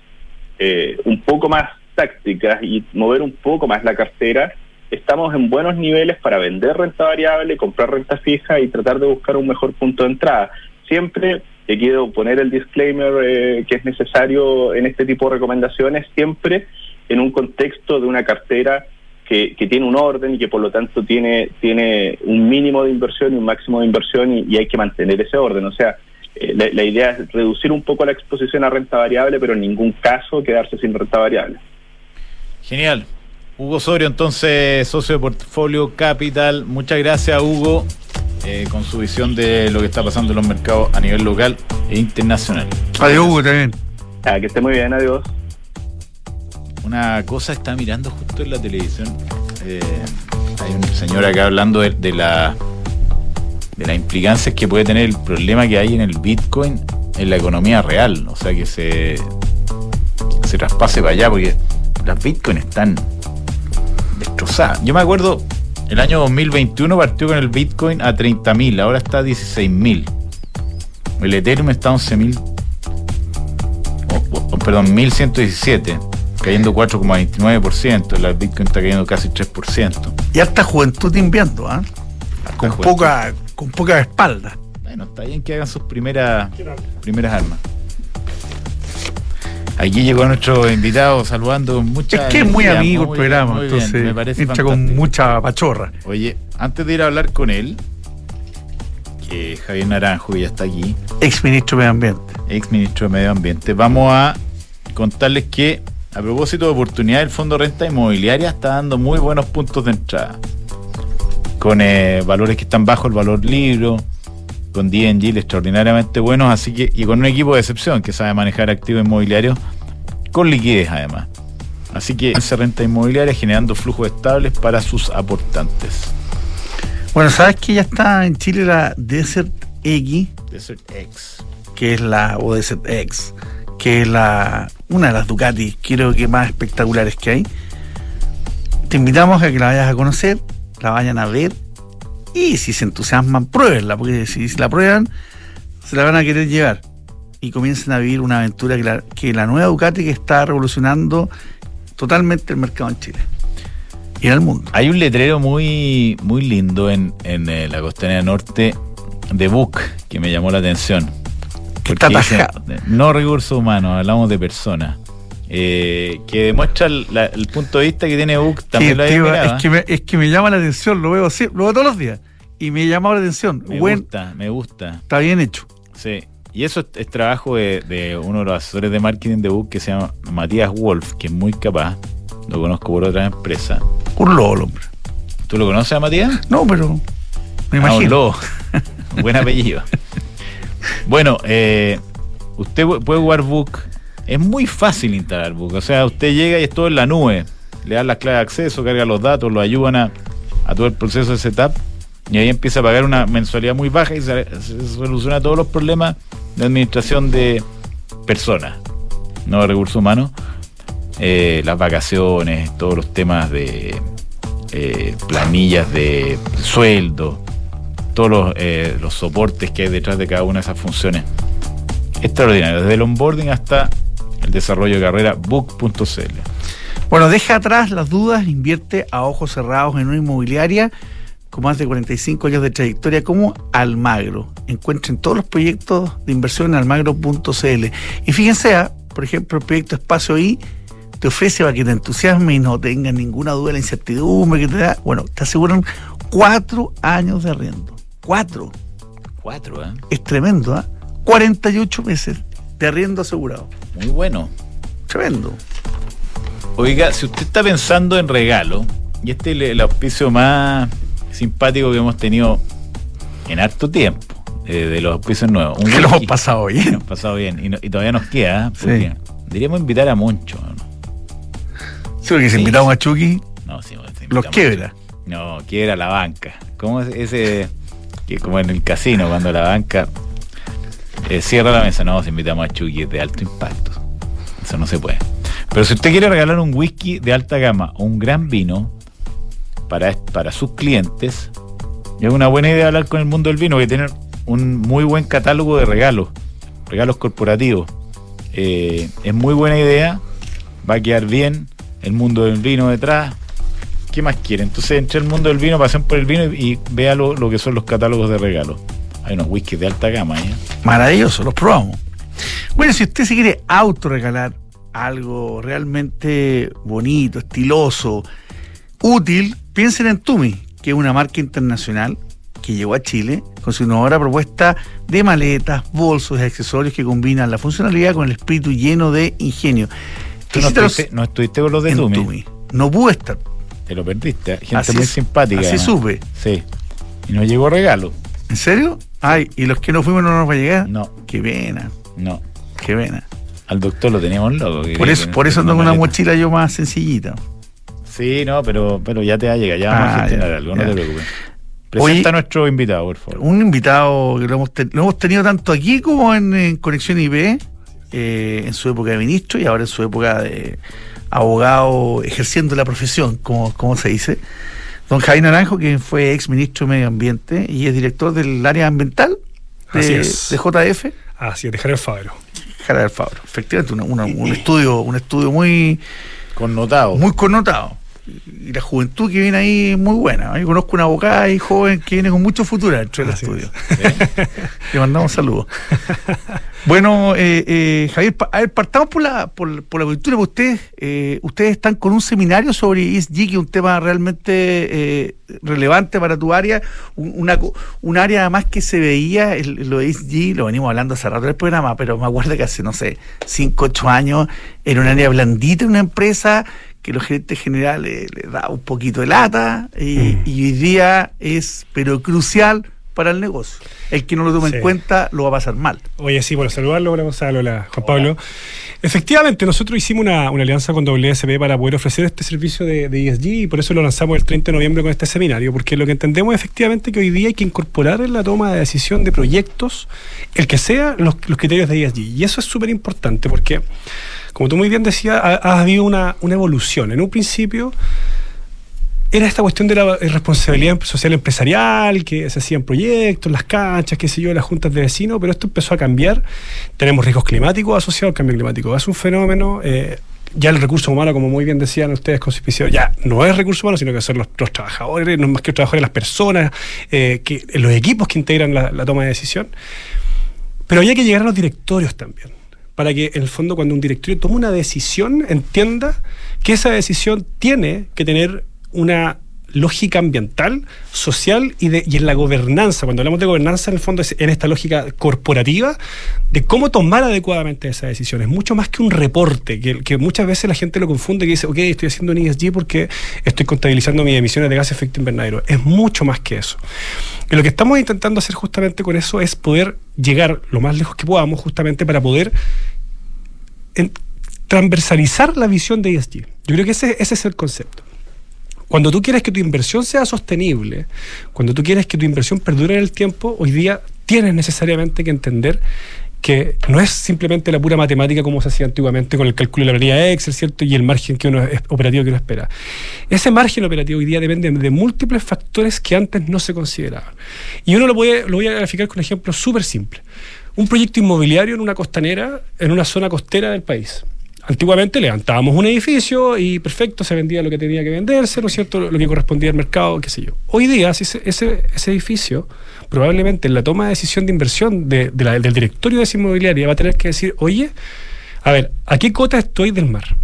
eh, un poco más tácticas y mover un poco más la cartera, estamos en buenos niveles para vender renta variable, comprar renta fija y tratar de buscar un mejor punto de entrada. Siempre he quiero poner el disclaimer eh, que es necesario en este tipo de recomendaciones, siempre en un contexto de una cartera que, tiene un orden y que por lo tanto tiene, tiene un mínimo de inversión y un máximo de inversión y, hay que mantener ese orden. O sea, eh, la idea es reducir un poco la exposición a renta variable, pero en ningún caso quedarse sin renta variable. Genial. Hugo Sorio, entonces, socio de Portfolio Capital. Muchas gracias, Hugo, eh, con su visión de lo que está pasando en los mercados a nivel local e internacional. Adiós, Hugo, también. Ah, que esté muy bien, adiós. Una cosa está mirando justo en la televisión. Eh, hay un señor acá hablando de, de, la de las implicancias que puede tener el problema que hay en el Bitcoin en la economía real. O sea, que se, se traspase para allá, porque las Bitcoin están destrozada. Yo me acuerdo, el año 2021 partió con el Bitcoin a 30.000, ahora está a 16.000. El Ethereum está a 11.000, oh, perdón, 1.117, cayendo 4,29%. El Bitcoin está cayendo casi 3%. Y harta juventud invierno, ¿ah? Con, poca, con poca espalda. Bueno, está bien que hagan sus primeras, primeras armas. Aquí llegó nuestro invitado saludando mucha. Es que es muy amigo el programa, entonces me parece entra con mucha pachorra. Oye, antes de ir a hablar con él, que Javier Naranjo ya está aquí. Ex ministro de Medio Ambiente. Ex ministro de Medio Ambiente. Vamos a contarles que, a propósito de oportunidad, el Fondo Renta Inmobiliaria está dando muy buenos puntos de entrada. Con eh, valores que están bajo el valor libro con DNG extraordinariamente buenos, así que, y con un equipo de excepción que sabe manejar activos inmobiliarios con liquidez además. Así que esa renta inmobiliaria generando flujos estables para sus aportantes. Bueno, sabes que ya está en Chile la Desert X. Desert X. Que es la, o Desert X, que es la, una de las Ducati, creo que más espectaculares que hay. Te invitamos a que la vayas a conocer, la vayan a ver y si se entusiasman, pruébenla, porque si la prueban, se la van a querer llevar. Y comiencen a vivir una aventura que la, que la nueva Ducati que está revolucionando totalmente el mercado en Chile y en el mundo. Hay un letrero muy, muy lindo en, en eh, la costanera norte de Book que me llamó la atención. Está atajado. no recursos humanos, hablamos de personas. Eh, que demuestra el, punto de vista que tiene Book también lo es, que me, es que me llama la atención, lo veo, así, lo veo todos los días y me llama la atención. Me gusta, me gusta. Está bien hecho. Sí. Y eso es, trabajo de, uno de los asesores de marketing de Book que se llama Matías Wolf, que es muy capaz. Lo conozco por otra empresa. Un lobo, hombre. ¿Tú lo conoces a Matías? No, pero me imagino. Ah, un lobo. (laughs) Buen apellido. (laughs) bueno, eh, usted puede jugar Book es muy fácil instalar Book. O sea, usted llega y es todo en la nube. Le dan las claves de acceso, carga los datos, lo ayudan a, todo el proceso de setup. Y ahí empieza a pagar una mensualidad muy baja y se, soluciona todos los problemas de administración de personas, no de recursos humanos. Eh, las vacaciones, todos los temas de eh, planillas de sueldo, todos los, eh, los soportes que hay detrás de cada una de esas funciones. Extraordinario, desde el onboarding hasta el desarrollo de carrera book.cl. Bueno, deja atrás las dudas, invierte a ojos cerrados en una inmobiliaria con más de 45 años de trayectoria como Almagro. Encuentren todos los proyectos de inversión en almagro.cl. Y fíjense, ah, por ejemplo, el proyecto Espacio I te ofrece para que te entusiasme y no tengas ninguna duda de la incertidumbre que te da. Bueno, te aseguran cuatro años de arriendo. Cuatro. Cuatro, ¿eh? Es tremendo, ¿ah? 48 meses de arriendo asegurado. Muy bueno. Tremendo. Oiga, si usted está pensando en regalo, y este es el auspicio más simpático que hemos tenido en harto tiempo, eh, de los auspicios nuevos. Un (laughs) Que lo hemos pasado bien. hemos pasado bien. Y, no- y todavía nos queda, ¿eh? Sí. Deberíamos invitar a Moncho. ¿no? Sí, porque si Sí. invitamos a Chucky, No, sí, los quiebra. No, quiebra la banca. ¿Cómo es ese que como en el casino cuando la banca eh, cierra la mesa? No, si invitamos a Chucky de alto impacto. Eso no se puede. Pero si usted quiere regalar un whisky de alta gama o un gran vino para, para sus clientes, es una buena idea hablar con el mundo del vino, que tener un muy buen catálogo de regalos, regalos corporativos. Eh, es muy buena idea, va a quedar bien, el mundo del vino detrás. ¿Qué más quiere? Entonces entre el mundo del vino, pasen por el vino y, y vea lo, lo que son los catálogos de regalos. Hay unos whiskies de alta gama, ¿eh? Maravilloso, los probamos. Bueno, si usted se quiere autorregalar algo realmente bonito, estiloso, útil, piensen en Tumi, que es una marca internacional que llegó a Chile con su innovadora propuesta de maletas, bolsos y accesorios que combinan la funcionalidad con el espíritu lleno de ingenio. Tú no estuviste, no estuviste con los de Tumi. Tumi. No pude estar. Te lo perdiste. ¿eh? Gente Así muy simpática. Así además. supe. Sí. Y nos llegó regalo. ¿En serio? Ay, y los que no fuimos no nos va a llegar. No, Qué pena, no. qué pena. Al doctor lo teníamos loco. Por eso, por eso ando con una mochila yo más sencillita. Sí, no, pero, pero ya te va a llegar. Ya vamos Ah, a gestionar ya, algo. No te preocupes. Presenta Oye- a nuestro invitado, por favor. Un invitado que lo hemos, te- lo hemos tenido tanto aquí como en, en Conexión IP, eh, en su época de ministro y ahora en su época de abogado ejerciendo la profesión, como, como se dice. Don Javier Naranjo, que fue ex ministro de Medio Ambiente y es director del área ambiental Así de, es. de JF, Así es, dejar el Fabro. Jara del Fabro. Efectivamente, una- una- un estudio, un estudio muy, Connotado. muy connotado. Y la juventud que viene ahí es muy buena. Yo conozco una abogada y joven que viene con mucho futuro dentro del Así estudio. ¿Sí? (laughs) Le mandamos saludos. bueno, eh, eh, Javier, a ver, partamos por la, por, por la cultura. Ustedes, eh, ustedes están con un seminario sobre ESG, que es un tema realmente eh, relevante para tu área. Un, una, un área además que se veía, el- lo de ESG, lo venimos hablando hace rato del programa, pero me acuerdo que hace, no sé, 5, 8 años era un área blandita en una empresa que los gerentes generales les da un poquito de lata y, Mm. y hoy día es, pero crucial para el negocio. El que no lo tome Sí. en cuenta lo va a pasar mal. Oye, sí, bueno, saludarlo, hola Gonzalo, hola Juan Pablo. Efectivamente, nosotros hicimos una, una alianza con WSP para poder ofrecer este servicio de, de ESG y por eso lo lanzamos el 30 de noviembre con este seminario, porque lo que entendemos es efectivamente que hoy día hay que incorporar en la toma de decisión de proyectos, el que sea, los, los criterios de ESG. Y eso es súper importante porque, como tú muy bien decías, ha, ha habido una, una evolución. En un principio era esta cuestión de la responsabilidad social empresarial, que se hacían proyectos, las canchas, qué sé yo, las juntas de vecinos, pero esto empezó a cambiar. Tenemos riesgos climáticos asociados al cambio climático. Es un fenómeno. eh, ya el recurso humano, como muy bien decían ustedes con episodio, ya no es recurso humano, sino que son los, los trabajadores, no más que los trabajadores, las personas, eh, que, los equipos que integran la, la toma de decisión. Pero había que llegar a los directorios también, para que en el fondo cuando un directorio toma una decisión entienda que esa decisión tiene que tener una lógica ambiental, social y, en la gobernanza. Cuando hablamos de gobernanza, en el fondo es en esta lógica corporativa de cómo tomar adecuadamente esas decisiones. Mucho más que un reporte, que, muchas veces la gente lo confunde, que dice, ok, estoy haciendo un ESG porque estoy contabilizando mis emisiones de gases de efecto invernadero. Es mucho más que eso. Y lo que estamos intentando hacer justamente con eso es poder llegar lo más lejos que podamos, justamente para poder transversalizar la visión de ESG. Yo creo que ese es el concepto. Cuando tú quieres que tu inversión sea sostenible, cuando tú quieres que tu inversión perdure en el tiempo, hoy día tienes necesariamente que entender que no es simplemente la pura matemática como se hacía antiguamente con el cálculo de la planilla Excel, ¿cierto? Y el margen que uno operativo que uno espera. Ese margen operativo hoy día depende de múltiples factores que antes no se consideraban. Y uno lo, puede, lo voy a graficar con un ejemplo súper simple. Un proyecto inmobiliario en una costanera, en una zona costera del país. Antiguamente levantábamos un edificio y perfecto, se vendía lo que tenía que venderse, ¿no es cierto? Lo que correspondía al mercado, qué sé yo. Hoy día, ese, ese, edificio, probablemente en la toma de decisión de inversión de, del directorio de esa inmobiliaria, va a tener que decir, oye, a ver, ¿a qué cota estoy del mar?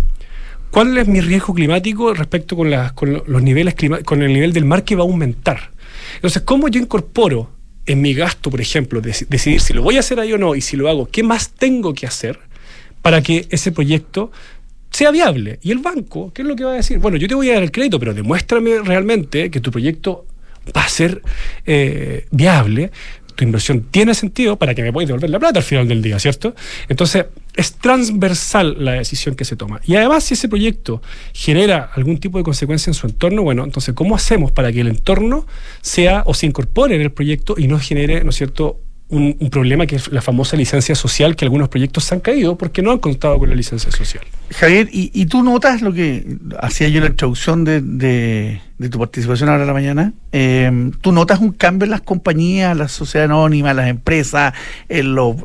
¿Cuál es mi riesgo climático respecto con, las, con los niveles con el nivel del mar que va a aumentar? Entonces, ¿cómo yo incorporo en mi gasto, por ejemplo, decidir si lo voy a hacer ahí o no y si lo hago, qué más tengo que hacer? Para que ese proyecto sea viable. Y el banco, ¿qué es lo que va a decir? Bueno, yo te voy a dar el crédito, pero demuéstrame realmente que tu proyecto va a ser eh, viable, tu inversión tiene sentido para que me puedas devolver la plata al final del día, ¿cierto? Entonces, es transversal la decisión que se toma. Y además, si ese proyecto genera algún tipo de consecuencia en su entorno, bueno, entonces, ¿cómo hacemos para que el entorno sea o se incorpore en el proyecto y no genere, ¿no es cierto?, un, problema que es la famosa licencia social, que algunos proyectos se han caído porque no han contado con la licencia social. Javier, ¿y, tú notas lo que hacía yo en la introducción de, de, tu participación ahora en la mañana? Eh, ¿Tú notas un cambio en las compañías, las sociedades anónimas, las empresas, en los,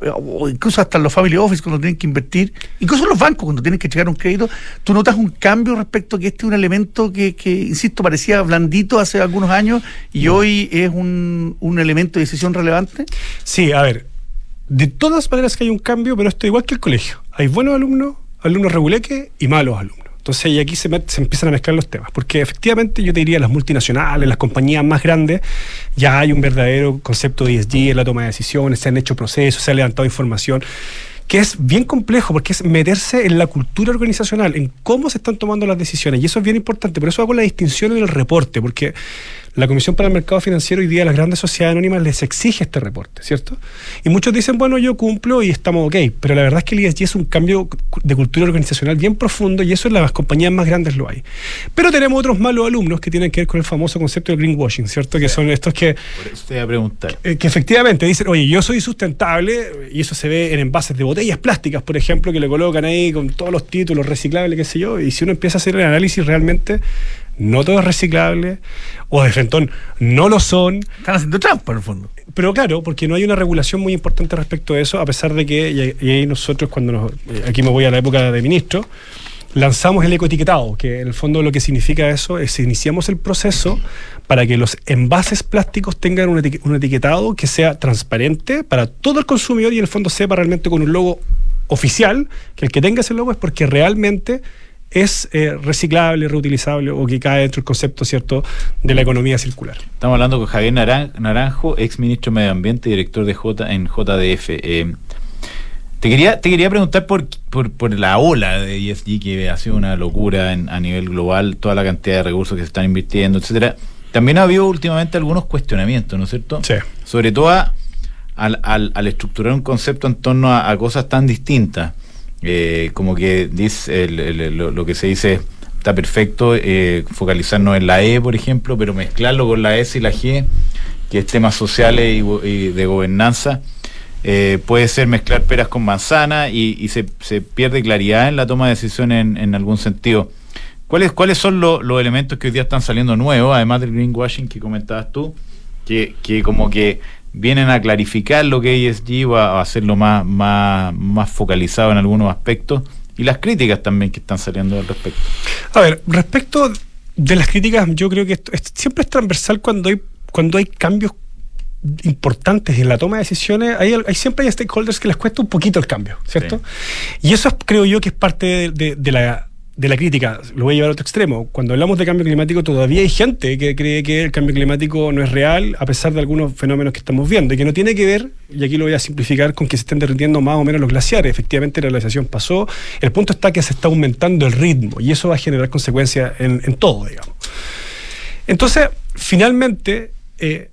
incluso hasta en los family office cuando tienen que invertir, incluso en los bancos cuando tienen que checar un crédito? ¿Tú notas un cambio respecto a que este es un elemento que, que insisto, parecía blandito hace algunos años y hoy es un, un elemento de decisión relevante? Sí, a ver, de todas maneras que hay un cambio, pero esto es igual que el colegio. Hay buenos alumnos alumnos reguleques y malos alumnos. Entonces, y aquí se, empiezan a mezclar los temas, porque efectivamente yo te diría, las multinacionales, las compañías más grandes, ya hay un verdadero concepto de ESG en la toma de decisiones, se han hecho procesos, se ha levantado información que es bien complejo porque es meterse en la cultura organizacional, en cómo se están tomando las decisiones. Y eso es bien importante. Por eso hago la distinción en el reporte, porque la Comisión para el Mercado Financiero hoy día a las grandes sociedades anónimas les exige este reporte, ¿cierto? Y muchos dicen, bueno, yo cumplo y estamos ok, pero la verdad es que el ESG es un cambio de cultura organizacional bien profundo y eso en las compañías más grandes lo hay. Pero tenemos otros malos alumnos que tienen que ver con el famoso concepto del greenwashing, ¿cierto? Que son estos que... Por eso te voy a preguntar. Eh, que efectivamente dicen, oye, yo soy sustentable y eso se ve en envases de botellas plásticas, por ejemplo, que le colocan ahí con todos los títulos reciclables, qué sé yo, y si uno empieza a hacer el análisis realmente no todo es reciclable, o de frentón no lo son. Están haciendo trampa en el fondo. Pero claro, porque no hay una regulación muy importante respecto a eso, a pesar de que, y ahí nosotros cuando nos, eh, aquí me voy a la época de ministro, lanzamos el ecoetiquetado, que en el fondo lo que significa eso es iniciamos el proceso para que los envases plásticos tengan un, etiquetado que sea transparente para todo el consumidor y en el fondo sepa realmente con un logo oficial, que el que tenga ese logo es porque realmente es eh, reciclable, reutilizable o que cae dentro del concepto cierto de la economía circular. Estamos hablando con Javier Naranjo, ex ministro de Medio Ambiente y director de J en JDF. Eh, te quería, te quería preguntar por, por, la ola de ESG que ha sido una locura a nivel global, toda la cantidad de recursos que se están invirtiendo, etcétera. También ha habido últimamente algunos cuestionamientos, ¿no es cierto? Sí. Sobre todo al, al, estructurar un concepto en torno a cosas tan distintas. Eh, como que dice lo, que se dice está perfecto, eh, focalizarnos en la E, por ejemplo, pero mezclarlo con la S y la G, que es temas sociales y, de gobernanza. Eh, puede ser mezclar peras con manzana y, se, se, pierde claridad en la toma de decisiones en, algún sentido. ¿Cuáles, cuáles son los elementos que hoy día están saliendo nuevos, además del greenwashing que comentabas tú, que, que como que vienen a clarificar lo que ESG va a hacerlo más, más, más focalizado en algunos aspectos y las críticas también que están saliendo al respecto. A ver, respecto de las críticas, yo creo que esto, siempre es transversal cuando hay, cuando hay cambios importantes en la toma de decisiones, hay, hay, siempre hay stakeholders que les cuesta un poquito el cambio, ¿cierto? Y eso creo yo que es parte de la de la crítica, lo voy a llevar a otro extremo. Cuando hablamos de cambio climático, todavía hay gente que cree que el cambio climático no es real, a pesar de algunos fenómenos que estamos viendo, y que no tiene que ver, y aquí lo voy a simplificar, con que se estén derritiendo más o menos los glaciares. Efectivamente, la glaciación pasó. El punto está que se está aumentando el ritmo, y eso va a generar consecuencias en, todo, digamos. Entonces, finalmente, eh,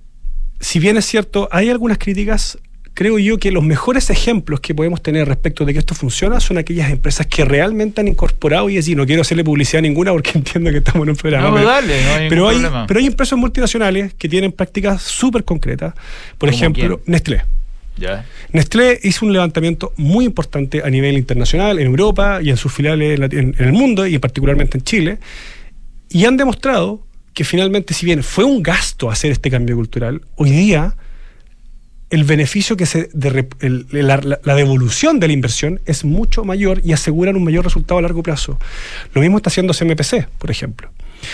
si bien es cierto, hay algunas críticas creo yo que los mejores ejemplos que podemos tener respecto de que esto funciona son aquellas empresas que realmente han incorporado y así, no quiero hacerle publicidad ninguna porque (laughs) entiendo que estamos en un programa. pero, dale, no hay pero, hay, pero hay empresas multinacionales que tienen prácticas súper concretas. Por ejemplo, Nestlé. Ya. Nestlé hizo un levantamiento muy importante a nivel internacional, en Europa y en sus filiales en, la- en- en el mundo y particularmente en Chile, y han demostrado que finalmente, si bien fue un gasto hacer este cambio cultural, hoy día el beneficio que se de re- el- la, devolución de la inversión es mucho mayor y aseguran un mayor resultado a largo plazo. Lo mismo está haciendo CMPC, por ejemplo.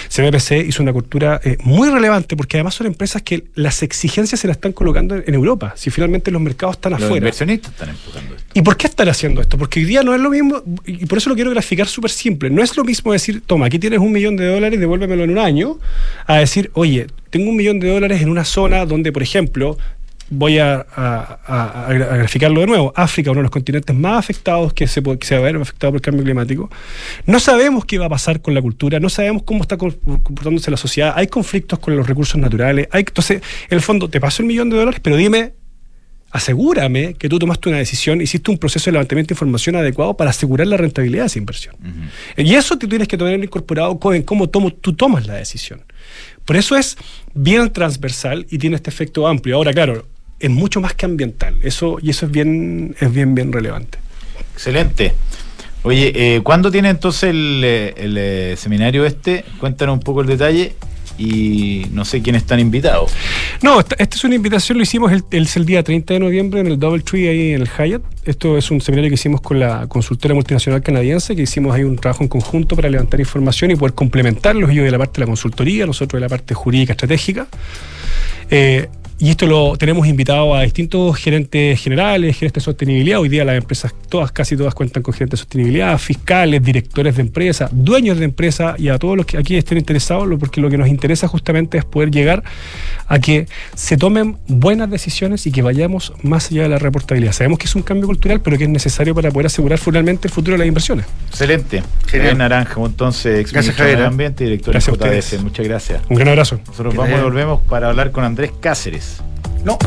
CMPC hizo una cultura eh, muy relevante porque además son empresas que las exigencias se las están colocando en, en Europa. Si finalmente los mercados están Los afuera. inversionistas están empujando esto. ¿Y por qué están haciendo esto? Porque hoy día no es lo mismo, y por eso lo quiero graficar súper simple. No es lo mismo decir, toma, aquí tienes un millón de dólares, devuélvemelo en un año, a decir, oye, tengo un millón de dólares en una zona donde, por ejemplo, voy a, a- a- a graficarlo de nuevo, África, uno de los continentes más afectados que se, puede- que se va a ver afectado por el cambio climático. No sabemos qué va a pasar con la cultura, no sabemos cómo está comportándose la sociedad, hay conflictos con los recursos naturales, hay, entonces, en el fondo, te paso el millón de dólares, pero dime asegúrame que tú tomaste una decisión, hiciste un proceso de levantamiento de información adecuado para asegurar la rentabilidad de esa inversión. Y eso te tienes que tener incorporado co- en cómo tomo, tú tomas la decisión. Por eso es bien transversal y tiene este efecto amplio. Ahora, claro, es mucho más que ambiental. Eso, y eso es bien, es bien, bien relevante. Excelente. Oye, eh, ¿cuándo tiene entonces el, eh, el, eh, seminario este? Cuéntanos un poco el detalle y no sé quiénes están invitados. No, esta, esta es una invitación, lo hicimos el, el, el día 30 de noviembre en el Double Tree ahí en el Hyatt. Esto es un seminario que hicimos con la consultora multinacional canadiense, que hicimos ahí un trabajo en conjunto para levantar información y poder complementarlos ellos de la parte de la consultoría, nosotros de la parte jurídica estratégica. Eh, y esto lo tenemos invitado a distintos gerentes generales, gerentes de sostenibilidad. Hoy día las empresas, todas, casi todas cuentan con gerentes de sostenibilidad, fiscales, directores de empresas, dueños de empresas y a todos los que aquí estén interesados, porque lo que nos interesa justamente es poder llegar a que se tomen buenas decisiones y que vayamos más allá de la reportabilidad. Sabemos que es un cambio cultural, pero que es necesario para poder asegurar finalmente el futuro de las inversiones. Excelente. Genial. Javier Naranjo, entonces, ex Gracias, ministro de Ambiente y director Gracias a de JDF. ustedes. Muchas gracias. Un gran abrazo. Nosotros vamos y volvemos para hablar con Andrés Cáceres. No,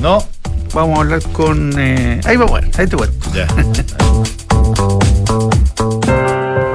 ¿No? vamos a hablar con. eh, ahí va, bueno, ahí te cuento. Ya. (laughs)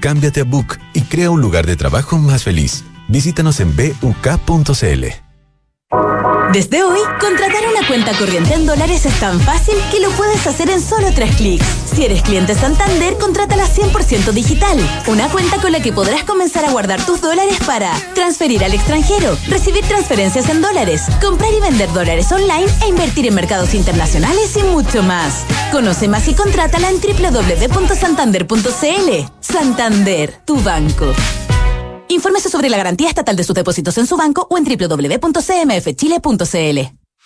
Cámbiate a Book y crea un lugar de trabajo más feliz. Visítanos en buk.cl. Desde hoy, contratar una cuenta corriente en dólares es tan fácil que lo puedes hacer en solo tres clics. Si eres cliente Santander, contrátala 100% digital. Una cuenta con la que podrás comenzar a guardar tus dólares para transferir al extranjero, recibir transferencias en dólares, comprar y vender dólares online e invertir en mercados internacionales y mucho más. Conoce más y contrátala en www.santander.cl. Santander, tu banco. Infórmese sobre la garantía estatal de sus depósitos en su banco o en www.cmfchile.cl.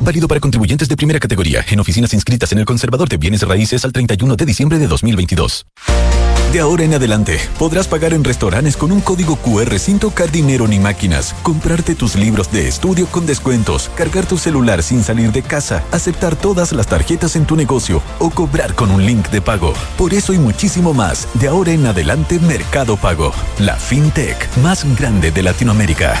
Válido para contribuyentes de primera categoría en oficinas inscritas en el Conservador de Bienes Raíces al 31 de diciembre de 2022. De ahora en adelante, podrás pagar en restaurantes con un código QR sin tocar dinero ni máquinas, comprarte tus libros de estudio con descuentos, cargar tu celular sin salir de casa, aceptar todas las tarjetas en tu negocio o cobrar con un link de pago. Por eso y muchísimo más, de ahora en adelante Mercado Pago, la fintech más grande de Latinoamérica.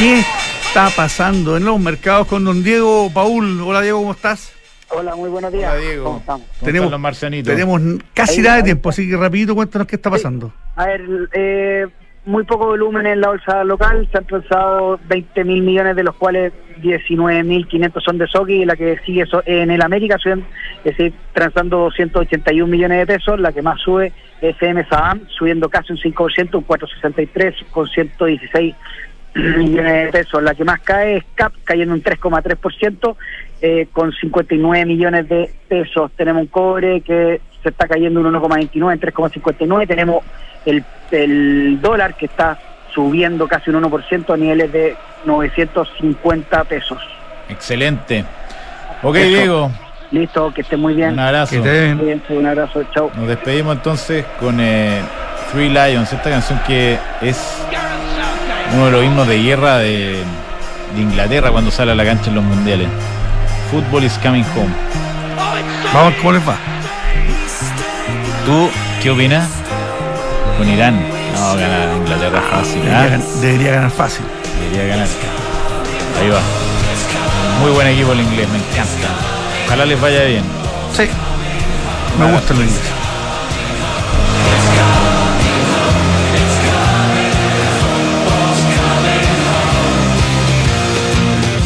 ¿Qué está pasando en los mercados con don Diego Paul? Hola Diego, ¿cómo estás? Hola, muy buenos días. Hola, Diego. ¿Cómo estamos? ¿Cómo Tenemos- están los marcianitos? Tenemos casi Ahí, nada de tiempo, así que rapidito cuéntanos qué está Sí. pasando. A ver, eh, muy poco volumen en la bolsa local, se han transado 20 mil millones, de los cuales 19 mil 500 son de Soki, y la que sigue en el América, suben, es decir, transando 281 millones de pesos, la que más sube es FM Saam, subiendo casi un 5%, un 463 con 116 millones de pesos. La que más cae es CAP, cayendo un 3,3%, eh, con 59 millones de pesos. Tenemos un cobre que se está cayendo un 1,29 en 3,59. Tenemos el, el dólar que está subiendo casi un 1% a niveles de 950 pesos. Excelente. Ok, Eso. Diego, Listo, que esté muy bien. un abrazo. Que te Un abrazo, chao. Nos despedimos entonces con eh, Three Lions, esta canción que es uno de los himnos de guerra de, de Inglaterra cuando sale a la cancha en los mundiales. Football is coming home. Vamos, ¿cómo les va? ¿Tú qué opinas? Con Irán. No, gana Inglaterra fácil. Debería, ¿ah? gan- debería ganar fácil. Debería ganar. Ahí va. Muy buen equipo el inglés, me encanta. Ojalá les vaya bien. Sí. Me gusta lo inglés.